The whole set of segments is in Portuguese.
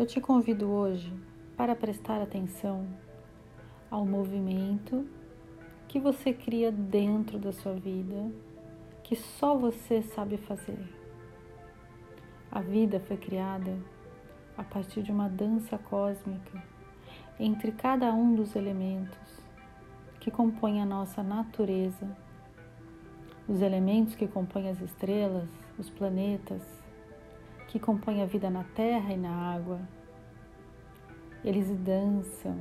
eu te convido hoje para prestar atenção ao movimento que você cria dentro da sua vida, que só você sabe fazer. A vida foi criada a partir de uma dança cósmica entre cada um dos elementos que compõem a nossa natureza, os elementos que compõem as estrelas, os planetas, que compõem a vida na terra e na água. Eles dançam,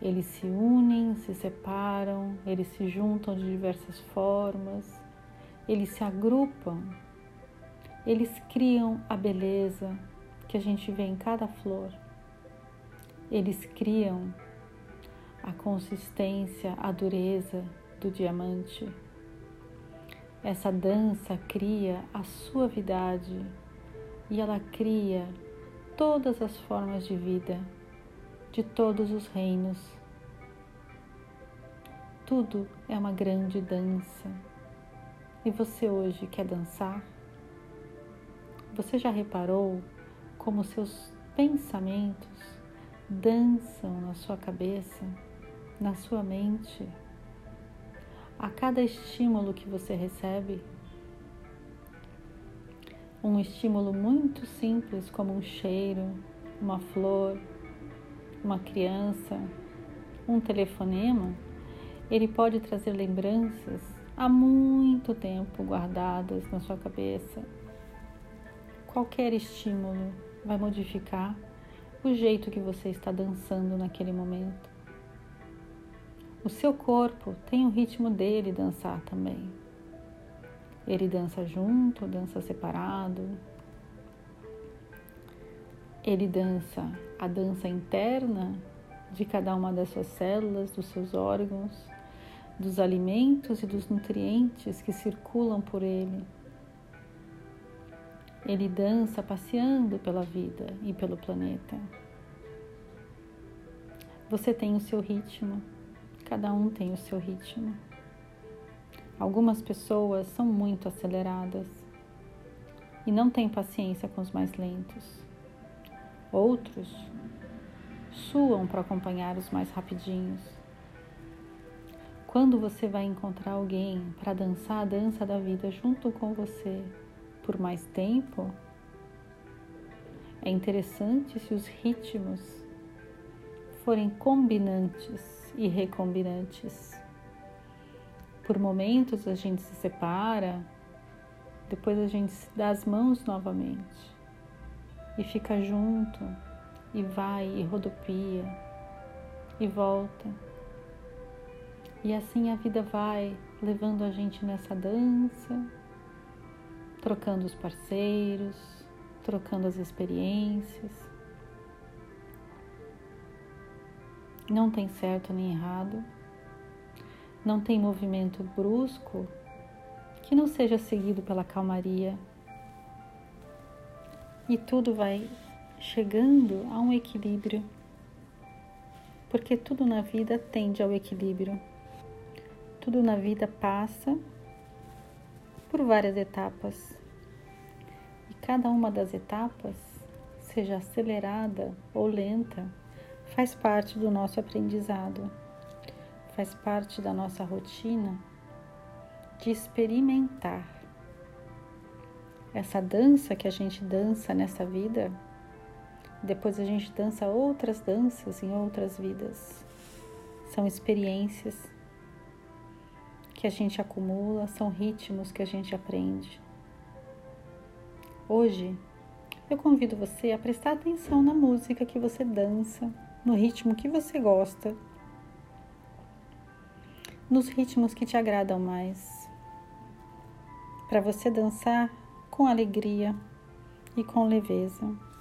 eles se unem, se separam, eles se juntam de diversas formas, eles se agrupam, eles criam a beleza que a gente vê em cada flor. Eles criam a consistência, a dureza do diamante. Essa dança cria a suavidade e ela cria todas as formas de vida de todos os reinos. Tudo é uma grande dança. E você hoje quer dançar? Você já reparou como seus pensamentos dançam na sua cabeça, na sua mente? A cada estímulo que você recebe, um estímulo muito simples, como um cheiro, uma flor, uma criança, um telefonema, ele pode trazer lembranças há muito tempo guardadas na sua cabeça. Qualquer estímulo vai modificar o jeito que você está dançando naquele momento. O seu corpo tem o ritmo dele dançar também. Ele dança junto, dança separado, ele dança a dança interna de cada uma das suas células, dos seus órgãos, dos alimentos e dos nutrientes que circulam por ele. Ele dança passeando pela vida e pelo planeta. Você tem o seu ritmo, cada um tem o seu ritmo. Algumas pessoas são muito aceleradas e não têm paciência com os mais lentos. Outros suam para acompanhar os mais rapidinhos. Quando você vai encontrar alguém para dançar a dança da vida junto com você por mais tempo, é interessante se os ritmos forem combinantes e recombinantes. Por momentos a gente se separa, depois a gente se dá as mãos novamente e fica junto e vai e rodopia e volta. E assim a vida vai levando a gente nessa dança, trocando os parceiros, trocando as experiências. Não tem certo nem errado, não tem movimento brusco que não seja seguido pela calmaria. E tudo vai chegando a um equilíbrio, porque tudo na vida tende ao equilíbrio. Tudo na vida passa por várias etapas. E cada uma das etapas, seja acelerada ou lenta, faz parte do nosso aprendizado, faz parte da nossa rotina de experimentar essa dança que a gente dança nessa vida, depois a gente dança outras danças em outras vidas. São experiências que a gente acumula, são ritmos que a gente aprende. Hoje, eu convido você a prestar atenção na música que você dança, no ritmo que você gosta, nos ritmos que te agradam mais. Para você dançar com alegria e com leveza.